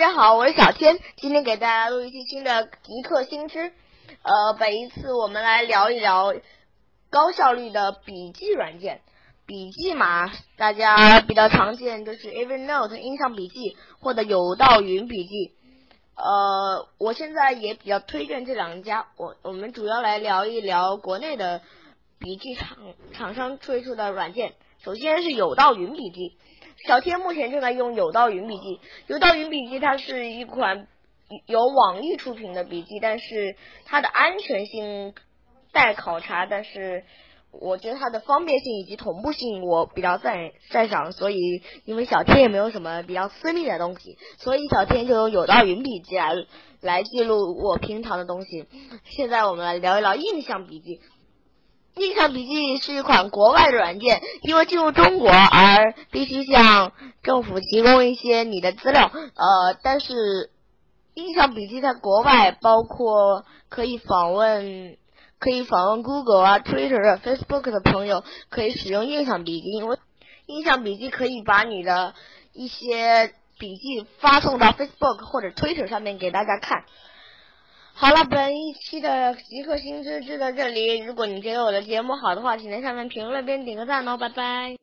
家好，我是小天，今天给大家录一期新的极客新知。呃，本一次我们来聊一聊高效率的笔记软件。笔记嘛，大家比较常见就是 Evernote 印象笔记或者有道云笔记。呃，我现在也比较推荐这两家。我我们主要来聊一聊国内的笔记厂厂商推出的软件。首先是有道云笔记。小天目前正在用有道云笔记。有道云笔记它是一款由网易出品的笔记，但是它的安全性待考察。但是我觉得它的方便性以及同步性我比较赞赞赏，所以因为小天也没有什么比较私密的东西，所以小天就用有道云笔记来来记录我平常的东西。现在我们来聊一聊印象笔记。印象笔记是一款国外的软件，因为进入中国而必须向政府提供一些你的资料。呃，但是印象笔记在国外包括可以访问，可以访问 Google 啊、Twitter、Facebook 的朋友可以使用印象笔记，因为印象笔记可以把你的一些笔记发送到 Facebook 或者 Twitter 上面给大家看。好了，本一期的极客新知就到这里。如果你觉得我的节目好的话，请在下面评论边点个赞哦，拜拜。